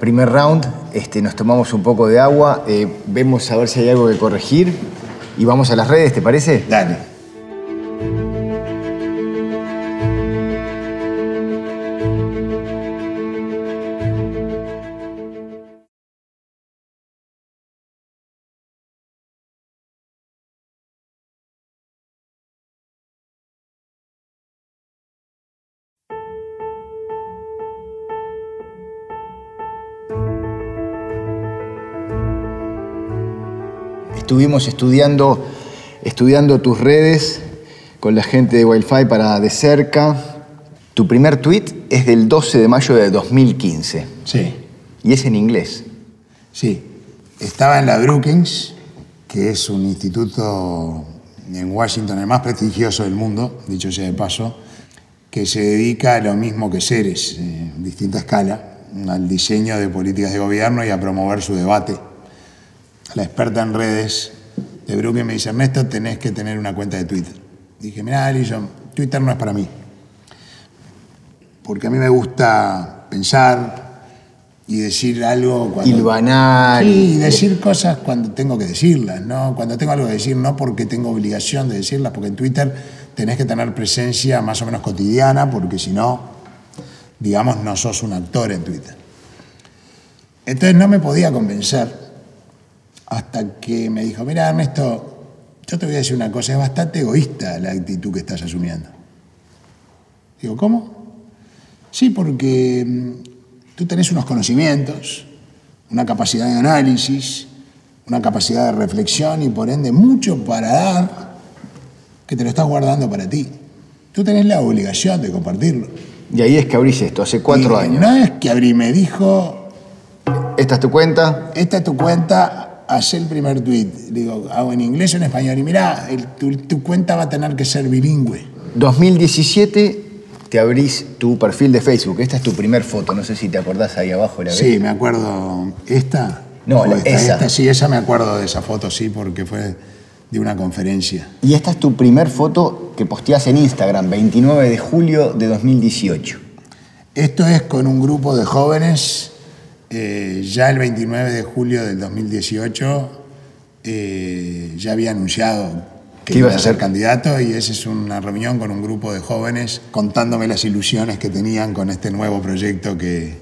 primer round, este, nos tomamos un poco de agua, eh, vemos a ver si hay algo que corregir y vamos a las redes, ¿te parece? Dale. Estuvimos estudiando, estudiando tus redes con la gente de Wi-Fi para de cerca. Tu primer tweet es del 12 de mayo de 2015 Sí, y es en inglés. sí. Estaba en la Brookings, que es un instituto en Washington, el más prestigioso del mundo, dicho sea de paso, que se dedica a lo mismo que Ceres, eh, en distinta escala, al diseño de políticas de gobierno y a promover su debate. La experta en redes de Brookings me dice, Ernesto, tenés que tener una cuenta de Twitter. Dije, mira, Alison, Twitter no es para mí. Porque a mí me gusta pensar y decir algo cuando... Hilvanar. Sí, decir cosas cuando tengo que decirlas, ¿no? Cuando tengo algo que decir, no porque tengo obligación de decirlas, porque en Twitter tenés que tener presencia más o menos cotidiana, porque si no, digamos, no sos un actor en Twitter. Entonces no me podía convencer hasta que me dijo, mira Ernesto, yo te voy a decir una cosa, es bastante egoísta la actitud que estás asumiendo. Digo, ¿cómo? Sí, porque mm, tú tenés unos conocimientos, una capacidad de análisis, una capacidad de reflexión y por ende mucho para dar que te lo estás guardando para ti. Tú tenés la obligación de compartirlo. Y ahí es que abrís esto, hace cuatro Y años. No es que abrí, me dijo, Esta es tu cuenta. esta es tu cuenta, haz el primer tweet. Digo, hago en inglés o en español. Y mira, tu, tu cuenta va a tener que ser bilingüe. 2017 te abrís tu perfil de Facebook. Esta es tu primer foto, no sé si te acordás ahí abajo. ¿la ves? Sí, me acuerdo. ¿Esta? No, la- esta, esa. esta, sí, esa me acuerdo de esa foto, sí, porque fue de una conferencia. Y esta es tu primer foto que posteás en Instagram, 29 de julio de 2018. Esto es con un grupo de jóvenes, eh, ya el 29 de julio del 2018, eh, ya había anunciado que ¿Qué iba ibas a ser candidato y esa es una reunión con un grupo de jóvenes contándome las ilusiones que tenían con este nuevo proyecto que,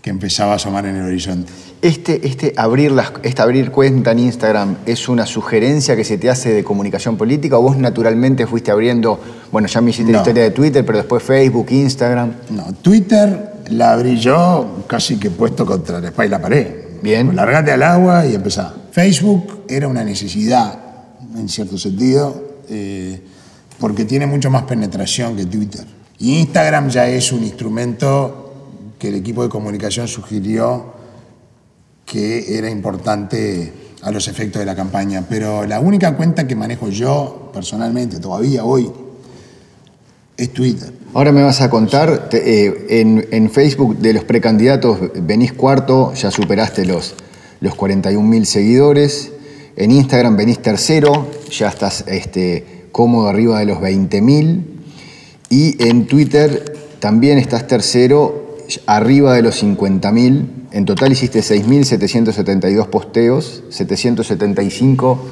que empezaba a asomar en el horizonte. Este, este abrir las, este abrir cuenta en Instagram es una sugerencia que se te hace de comunicación política o vos naturalmente fuiste abriendo, bueno, ya me hiciste la historia de Twitter, pero después Facebook, Instagram. No, Twitter la abrí yo casi que puesto contra la espalda y la pared. Bien. Pues largate al agua y empezá. Facebook era una necesidad, en cierto sentido, eh, porque tiene mucho más penetración que Twitter. Y Instagram ya es un instrumento que el equipo de comunicación sugirió que era importante a los efectos de la campaña. Pero la única cuenta que manejo yo personalmente, todavía hoy, es Twitter. Ahora me vas a contar, te- eh, en, en Facebook de los precandidatos venís cuarto, ya superaste los, los 41.000 seguidores. En Instagram venís tercero, ya estás este, cómodo arriba de los 20.000. Y en Twitter también estás tercero, arriba de los 50.000. En total hiciste 6.772 posteos, 775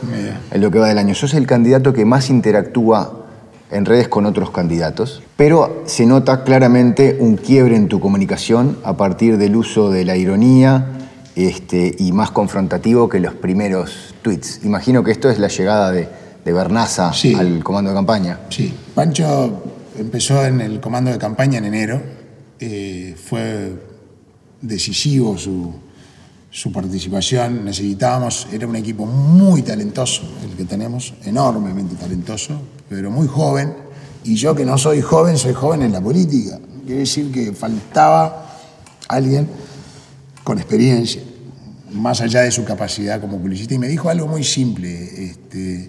en lo que va del año. Sos el candidato que más interactúa en redes con otros candidatos, pero se nota claramente un quiebre en tu comunicación a partir del uso de la ironía este, y más confrontativo que los primeros tweets. Imagino que esto es la llegada de, de Bernaza Sí. al comando de campaña. Sí, Pancho empezó en el comando de campaña en enero. eh, fue decisivo su, su participación. Necesitábamos, era un equipo muy talentoso el que tenemos, enormemente talentoso, pero muy joven. Y yo que no soy joven, soy joven en la política. Quiere decir que faltaba alguien con experiencia, más allá de su capacidad como publicista. Y me dijo algo muy simple. Este,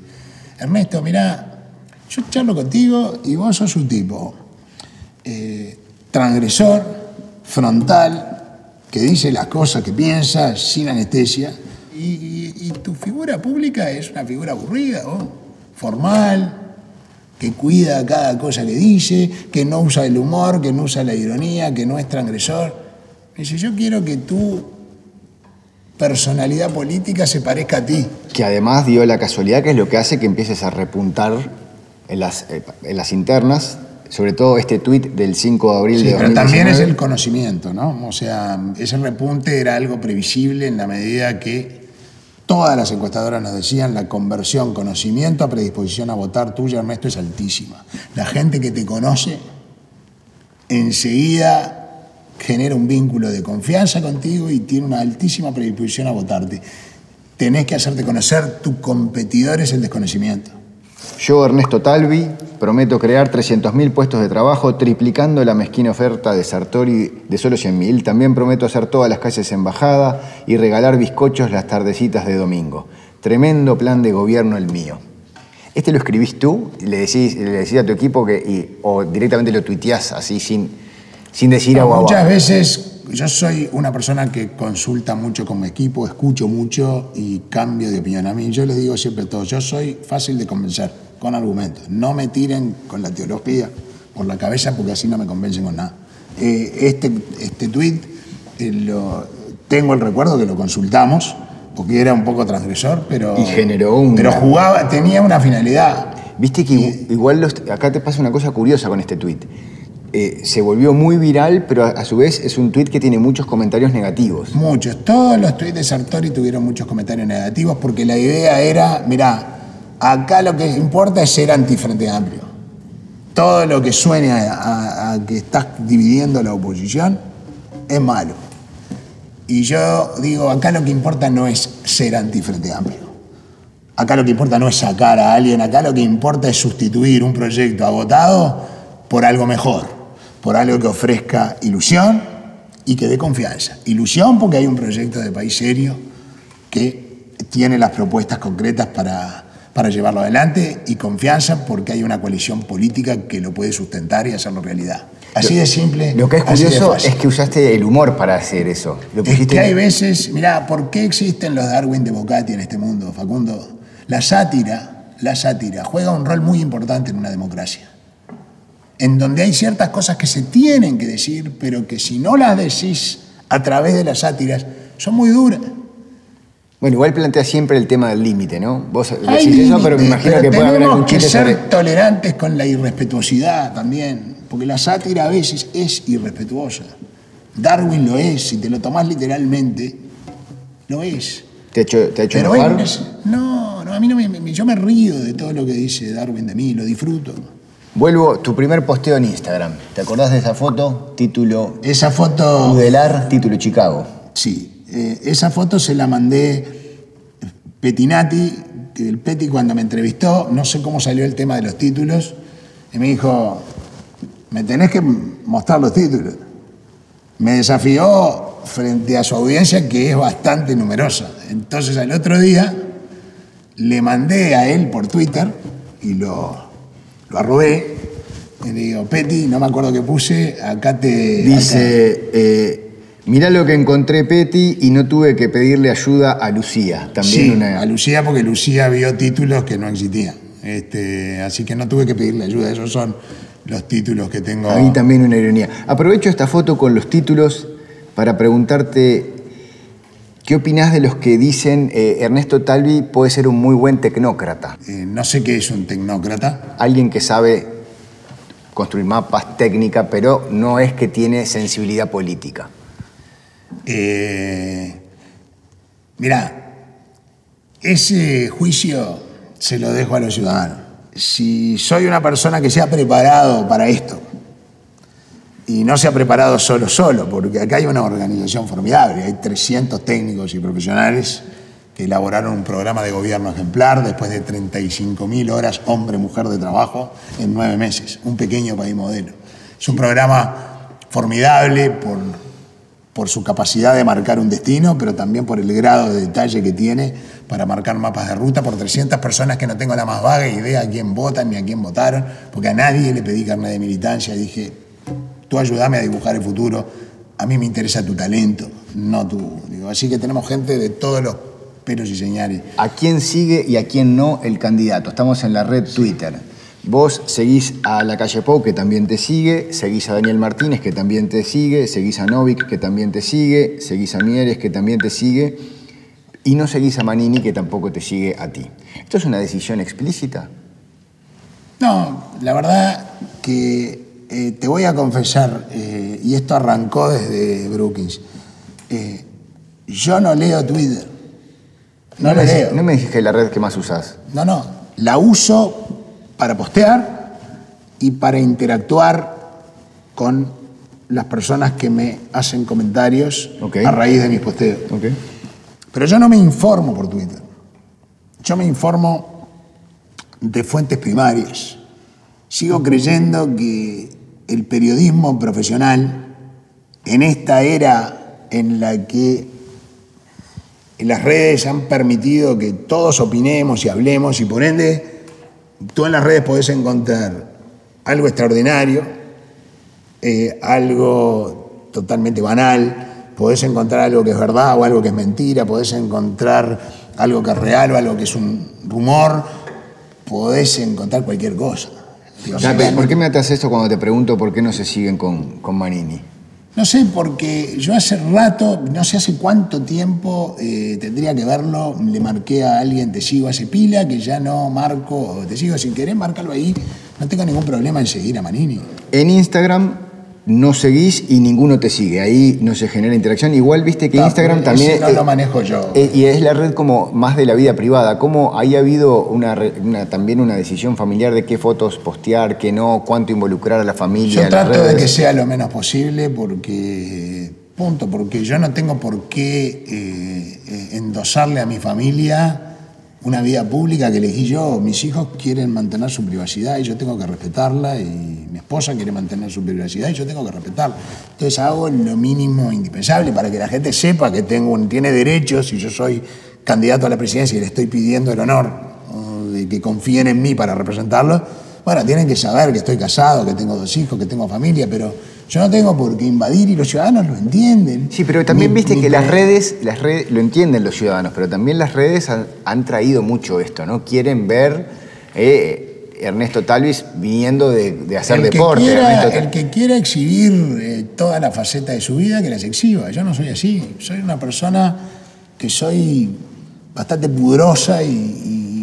Ernesto, mirá, yo charlo contigo y vos sos un tipo eh, transgresor, frontal, que dice las cosas que piensa sin anestesia. Y, tu figura pública es una figura aburrida, ¿no? formal, que cuida cada cosa que dice, que no usa el humor, que no usa la ironía, que no es transgresor. Me dice, yo quiero que tu personalidad política se parezca a ti. Que además dio la casualidad que es lo que hace que empieces a repuntar en las, eh, en las internas, sobre todo este tuit del 5 de abril Sí, de pero 2019. también es el conocimiento, ¿no? O sea, ese repunte era algo previsible en la medida que todas las encuestadoras nos decían la conversión conocimiento a predisposición a votar tuya, Ernesto, es altísima. La gente que te conoce enseguida genera un vínculo de confianza contigo y tiene una altísima predisposición a votarte. Tenés que hacerte conocer, tu competidor es el desconocimiento. Yo, Ernesto Talvi, prometo crear 300.000 puestos de trabajo, triplicando la mezquina oferta de Sartori de solo 100.000. También prometo hacer todas las calles embajada y regalar bizcochos las tardecitas de domingo. Tremendo plan de gobierno el mío. ¿Este lo escribís tú? ¿Le decís, le decís a tu equipo que, y- o directamente lo tuiteás así sin, sin decir agua Muchas veces yo soy una persona que consulta mucho con mi equipo, escucho mucho y cambio de opinión. A mí yo les digo siempre a todos, yo soy fácil de convencer, con argumentos. No me tiren con la teología por la cabeza porque así no me convencen con nada. Eh, este, este tuit eh, lo- tengo el recuerdo que lo consultamos porque era un poco transgresor, pero, Y generó un- pero jugaba, tenía una finalidad. Viste que igu- igual los- acá te pasa una cosa curiosa con este tuit. Eh, se volvió muy viral, pero a, su vez es un tuit que tiene muchos comentarios negativos. Muchos. Todos los tweets de Sartori tuvieron muchos comentarios negativos porque la idea era, mirá, acá lo que importa es ser antifrente amplio. Todo lo que suene a que estás dividiendo la oposición es malo. Y yo digo, acá lo que importa no es ser antifrente amplio. Acá lo que importa no es sacar a alguien, acá lo que importa es sustituir un proyecto agotado por algo mejor, por algo que ofrezca ilusión y que dé confianza. Ilusión porque hay un proyecto de país serio que tiene las propuestas concretas para, para llevarlo adelante y confianza porque hay una coalición política que lo puede sustentar y hacerlo realidad. Así de simple. Lo que es curioso es que usaste el humor para hacer eso. Lo Es que hay veces, mirá, ¿por qué existen los Darwin de Bocati en este mundo, Facundo? La sátira, la sátira juega un rol muy importante en una democracia. En donde hay ciertas cosas que se tienen que decir, pero que si no las decís a través de las sátiras, son muy duras. Bueno, igual plantea siempre el tema del límite, ¿no? Vos Hay decís eso, pero me imagino pero que puede haber algún que chiste ser sobre... tolerantes con la irrespetuosidad también, porque la sátira a veces es irrespetuosa. Darwin lo es, si te lo tomás literalmente, lo es. ¿Te ha hecho, te ha hecho Pero enojar? es- no, no, a mí no me- yo me río de todo lo que dice Darwin de mí, lo disfruto. Vuelvo, tu primer posteo en Instagram. ¿Te acordás de esa foto? Título Esa foto, Udelar, título Chicago. sí, eh, esa foto se la mandé Petinati, el Peti cuando me entrevistó, no sé cómo salió el tema de los títulos, y me dijo, me tenés que mostrar los títulos. Me desafió frente a su audiencia, que es bastante numerosa. Entonces al otro día le mandé a él por Twitter y lo, lo arrobé. Y le digo, Peti, no me acuerdo qué puse, acá te... Dice, eh, mirá lo que encontré Petty y no tuve que pedirle ayuda a Lucía. También Sí, una... a Lucía porque Lucía vio títulos que no existían. Este, así que no tuve que pedirle ayuda. Esos son los títulos que tengo. Ahí también una ironía. Aprovecho esta foto con los títulos para preguntarte qué opinás de los que dicen eh, Ernesto Talvi puede ser un muy buen tecnócrata, Eh, no sé qué es un tecnócrata. alguien que sabe construir mapas, técnica, pero no es que tiene sensibilidad política. Eh, mirá, ese juicio se lo dejo a los ciudadanos. Si soy una persona que se ha preparado para esto, y no se ha preparado solo solo, porque acá hay una organización formidable, hay 300 técnicos y profesionales que elaboraron un programa de gobierno ejemplar después de 35.000 horas hombre-mujer de trabajo en nueve meses, un pequeño país modelo. Es un programa formidable por, por su capacidad de marcar un destino, pero también por el grado de detalle que tiene para marcar mapas de ruta, por 300 personas que no tengo la más vaga idea a quién votan ni a quién votaron, porque a nadie le pedí carnet de militancia, dije, tú ayúdame a dibujar el futuro, a mí me interesa tu talento, no tú. Digo, así que tenemos gente de todos los pelos y señales. ¿A quién sigue y a quién no el candidato? Estamos en la red Twitter. Vos seguís a la calle Pou, que también te sigue, seguís a Daniel Martínez, que también te sigue, seguís a Novik, que también te sigue, seguís a Mieres, que también te sigue, y no seguís a Manini, que tampoco te sigue a ti. ¿Esto es una decisión explícita? No, la verdad que eh, te voy a confesar, eh, y esto arrancó desde Brookings, eh, yo no leo Twitter. No, No lo me, leo. no me es la red que más usás. No, no. La uso para postear y para interactuar con las personas que me hacen comentarios a raíz de mis posteos. Ok. Pero yo no me informo por Twitter. Yo me informo de fuentes primarias. Sigo creyendo que el periodismo profesional, en esta era en la que las redes han permitido que todos opinemos y hablemos y por ende tú en las redes podés encontrar algo extraordinario, eh, algo totalmente banal, podés encontrar algo que es verdad o algo que es mentira, podés encontrar algo que es real o algo que es un rumor, podés encontrar cualquier cosa. ¿Por qué me atas esto cuando te pregunto por qué no se siguen con, con Manini? No sé, porque yo hace rato, no sé hace cuánto tiempo, eh, tendría que verlo, le marqué a alguien, te sigo hace pila, que ya no marco, te sigo sin querer, márcalo ahí, no tengo ningún problema en seguir a Manini. En Instagram no seguís y ninguno te sigue. Ahí no se genera interacción. Igual viste que No, Instagram también. no lo manejo yo. eh, y es la red como más de la vida privada. ¿Cómo ahí ha habido una, también una decisión familiar de qué fotos postear, qué no, cuánto involucrar a la familia? Yo trato de que sea lo menos posible porque, punto, porque yo no tengo por qué eh, eh, endosarle a mi familia una vida pública que elegí yo. Mis hijos quieren mantener su privacidad y yo tengo que respetarla y mi esposa quiere mantener su privacidad y yo tengo que respetarla. Entonces hago lo mínimo indispensable para que la gente sepa que tengo tiene derechos y yo soy candidato a la presidencia y le estoy pidiendo el honor ¿no? de que confíen en mí para representarlo. Bueno, tienen que saber que estoy casado, que tengo dos hijos, que tengo familia, pero yo no tengo por qué invadir y los ciudadanos lo entienden. Sí, pero también Mi- viste mi que las redes, las redes, lo entienden los ciudadanos, pero también las redes han, han traído mucho esto, ¿no? Quieren ver eh, Ernesto Talvis viniendo de, de hacer el deporte. Quiera, el que quiera exhibir eh, toda la faceta de su vida, que las exhiba. Yo no soy así. Soy una persona que soy bastante pudrosa y,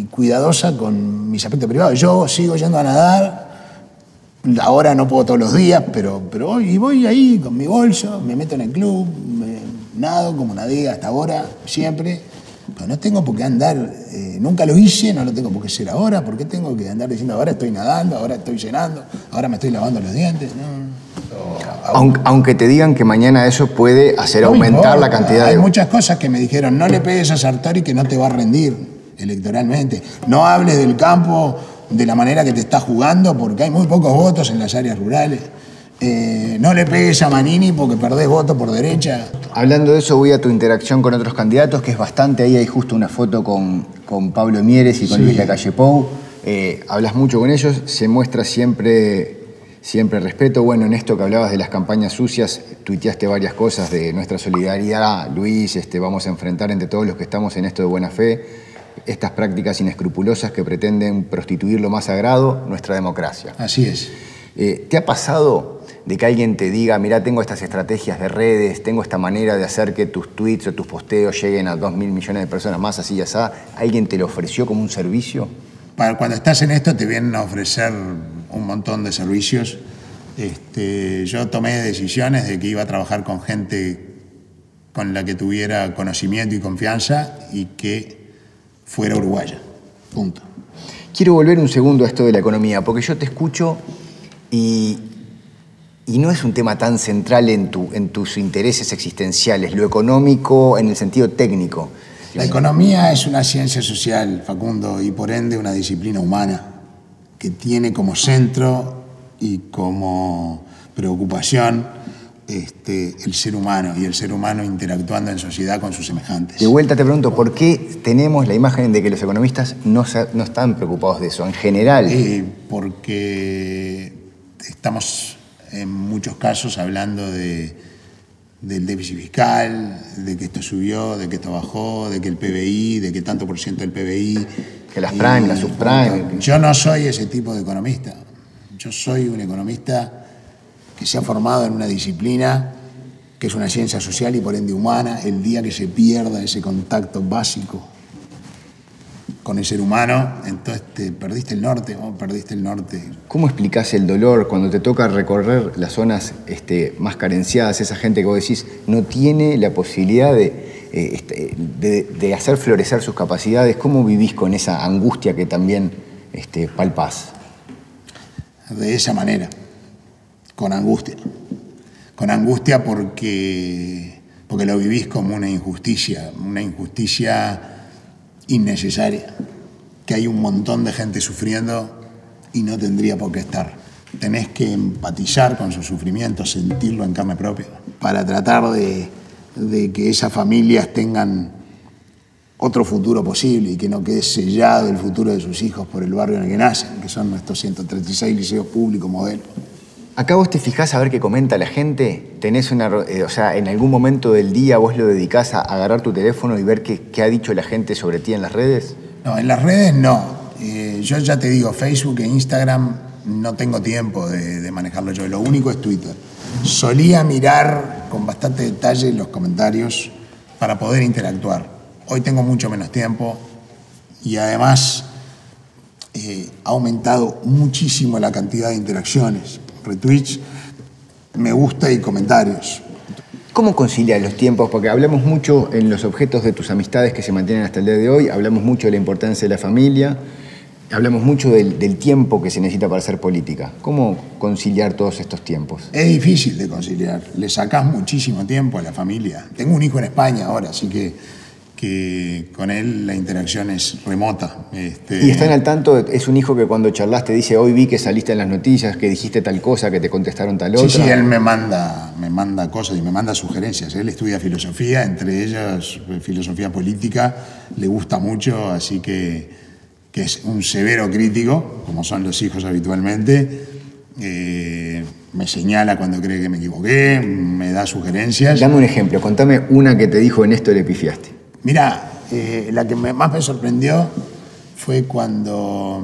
y cuidadosa con mis aspectos privados. Yo sigo yendo a nadar. Ahora no puedo todos los días, pero, pero voy, y voy ahí con mi bolso, me meto en el club, me nado como nadé hasta ahora, siempre. Pero no tengo por qué andar, eh, nunca lo hice, no lo tengo por qué hacer ahora. ¿Por qué tengo que andar diciendo ahora estoy nadando, ahora estoy cenando, ahora me estoy lavando los dientes? No. aunque, aunque te digan que mañana eso puede hacer No aumentar la cantidad Hay de... muchas cosas que me dijeron, no le pegues a Sartori que no te va a rendir electoralmente. No hables del campo de la manera que te está jugando porque hay muy pocos votos en las áreas rurales. Eh, no le pegues a Manini porque perdés votos por derecha. Hablando de eso, voy a tu interacción con otros candidatos, que es bastante. Ahí hay justo una foto con, con Pablo Mieres y con Sí. Luis Lacalle Pou. Eh, hablas mucho con ellos, se muestra siempre, siempre respeto. Bueno, en esto que hablabas de las campañas sucias, tuiteaste varias cosas de nuestra solidaridad. Luis, este, vamos a enfrentar entre todos los que estamos en esto de buena fe estas prácticas inescrupulosas que pretenden prostituir lo más sagrado, nuestra democracia. Así es. Eh, ¿Te ha pasado de que alguien te diga, mira, tengo estas estrategias de redes, tengo esta manera de hacer que tus tweets o tus posteos lleguen a dos mil millones de personas más, así y así? ¿Alguien te lo ofreció como un servicio? Para cuando estás en esto te vienen a ofrecer un montón de servicios. Este, yo tomé decisiones de que iba a trabajar con gente con la que tuviera conocimiento y confianza y que fuera uruguaya. Punto. Quiero volver un segundo a esto de la economía, porque yo te escucho y, y no es un tema tan central en, tu, en tus intereses existenciales, lo económico en el sentido técnico. La economía es una ciencia social, Facundo, y por ende una disciplina humana que tiene como centro y como preocupación este, el ser humano y el ser humano interactuando en sociedad con sus semejantes. De vuelta te pregunto, ¿por qué tenemos la imagen de que los economistas no, se- no están preocupados de eso? En general, Eh, porque estamos en muchos casos hablando de, del déficit fiscal, de que esto subió, de que esto bajó, de que el PBI, de que tanto por ciento del PBI Que las prime, las subprime. Yo no soy ese tipo de economista. Yo soy un economista que se ha formado en una disciplina que es una ciencia social y por ende humana. El día que se pierda ese contacto básico con el ser humano, entonces te perdiste el norte, perdiste el norte. ¿Cómo explicás el dolor cuando te toca recorrer las zonas este, más carenciadas? Esa gente que vos decís no tiene la posibilidad de, eh, este, de, hacer florecer sus capacidades. ¿Cómo vivís con esa angustia que también este, palpás? De esa manera, con angustia. Con angustia porque, porque lo vivís como una injusticia, una injusticia innecesaria, que hay un montón de gente sufriendo y no tendría por qué estar. Tenés que empatizar con su sufrimiento, sentirlo en carne propia, para tratar de, de que esas familias tengan otro futuro posible y que no quede sellado el futuro de sus hijos por el barrio en el que nacen, que son nuestros 136 liceos públicos modelos. Acá vos te fijás a ver qué comenta la gente, tenés una, eh, o sea, en algún momento del día vos lo dedicás a agarrar tu teléfono y ver qué, ha dicho la gente sobre ti en las redes. No, en las redes no. Eh, yo ya te digo, Facebook e Instagram no tengo tiempo de, manejarlo yo. Lo único es Twitter. Solía mirar con bastante detalle los comentarios para poder interactuar. Hoy tengo mucho menos tiempo y además eh, ha aumentado muchísimo la cantidad de interacciones retweets, me gusta y comentarios. ¿Cómo conciliar los tiempos? Porque hablamos mucho en los objetos de tus amistades que se mantienen hasta el día de hoy, hablamos mucho de la importancia de la familia, hablamos mucho del, tiempo que se necesita para hacer política. ¿Cómo conciliar todos estos tiempos? Es difícil de conciliar, le sacás muchísimo tiempo a la familia. Tengo un hijo en España ahora, así que que con él la interacción es remota. Este... Y están al tanto, es un hijo que cuando charlaste dice, hoy vi que saliste en las noticias, que dijiste tal cosa, que te contestaron tal otra. Sí, sí, él me manda, me manda cosas y me manda sugerencias. Él estudia filosofía, entre ellas filosofía política, le gusta mucho, así que, que es un severo crítico, como son los hijos habitualmente. Eh, me señala cuando cree que me equivoqué, me da sugerencias. Dame un ejemplo, contame una que te dijo en esto le pifiaste. Mira, eh, la que más me sorprendió fue cuando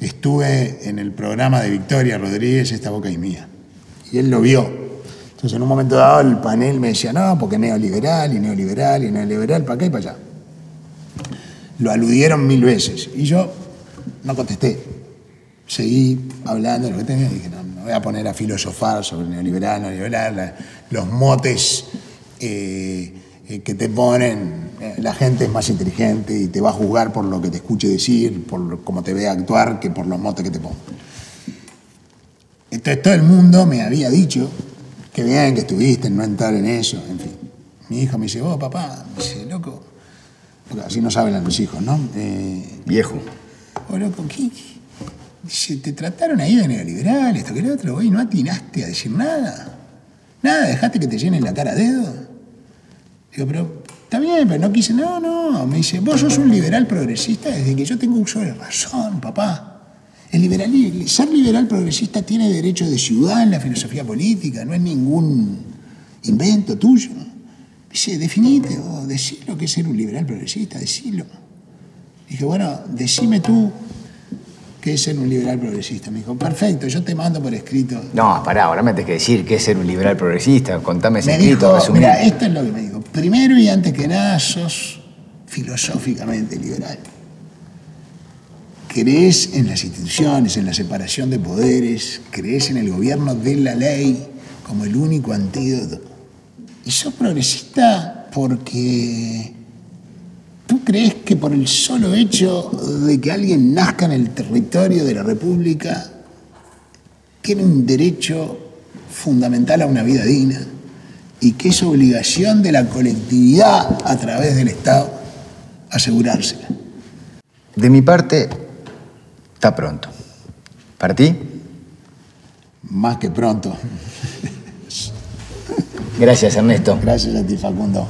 estuve en el programa de Victoria Rodríguez, Esta Boca y Mía. Y él lo vio. Entonces, en un momento dado, el panel me decía, no, porque neoliberal y neoliberal y neoliberal, para acá y para allá. Lo aludieron mil veces. Y yo no contesté. Seguí hablando de lo que tenía dije, no, me voy a poner a filosofar sobre neoliberal, neoliberal, los motes. Eh, eh, que te ponen, eh, la gente es más inteligente y te va a juzgar por lo que te escuche decir, por cómo te ve actuar, que por los motes que te pongo. Entonces todo el mundo me había dicho que bien que estuviste no entrar en eso, en fin. Mi hijo me dice, oh papá, me dice, loco, porque así no saben los hijos, ¿no? Eh, Viejo. Oh, loco, ¿qué? Dice, te trataron ahí de neoliberal, esto que lo otro, y no atinaste a decir nada. Nada, dejaste que te llenen la cara a dedo. Digo, pero está bien, pero no quise. No, no. Me dice, vos sos un liberal progresista desde que yo tengo uso de razón, papá. El liberal, ser liberal progresista tiene derecho de ciudad en la filosofía política, no es ningún invento tuyo. Dice, definite o decí lo que es ser un liberal progresista, decilo. Dije, bueno, decime tú qué es ser un liberal progresista. Me dijo, perfecto, yo te mando por escrito. No, pará, ahora me tenés que decir qué es ser un liberal progresista. Contame ese me escrito, dijo, Mira, esto es lo que me dijo. Primero y antes que nada, sos filosóficamente liberal. Crees en las instituciones, en la separación de poderes, crees en el gobierno de la ley como el único antídoto. Y sos progresista porque ¿Tú crees que por el solo hecho de que alguien nazca en el territorio de la República tiene un derecho fundamental a una vida digna y que es obligación de la colectividad a través del Estado asegurársela? De mi parte, está pronto. ¿Para ti? Más que pronto. Gracias, Ernesto. Gracias a ti, Facundo.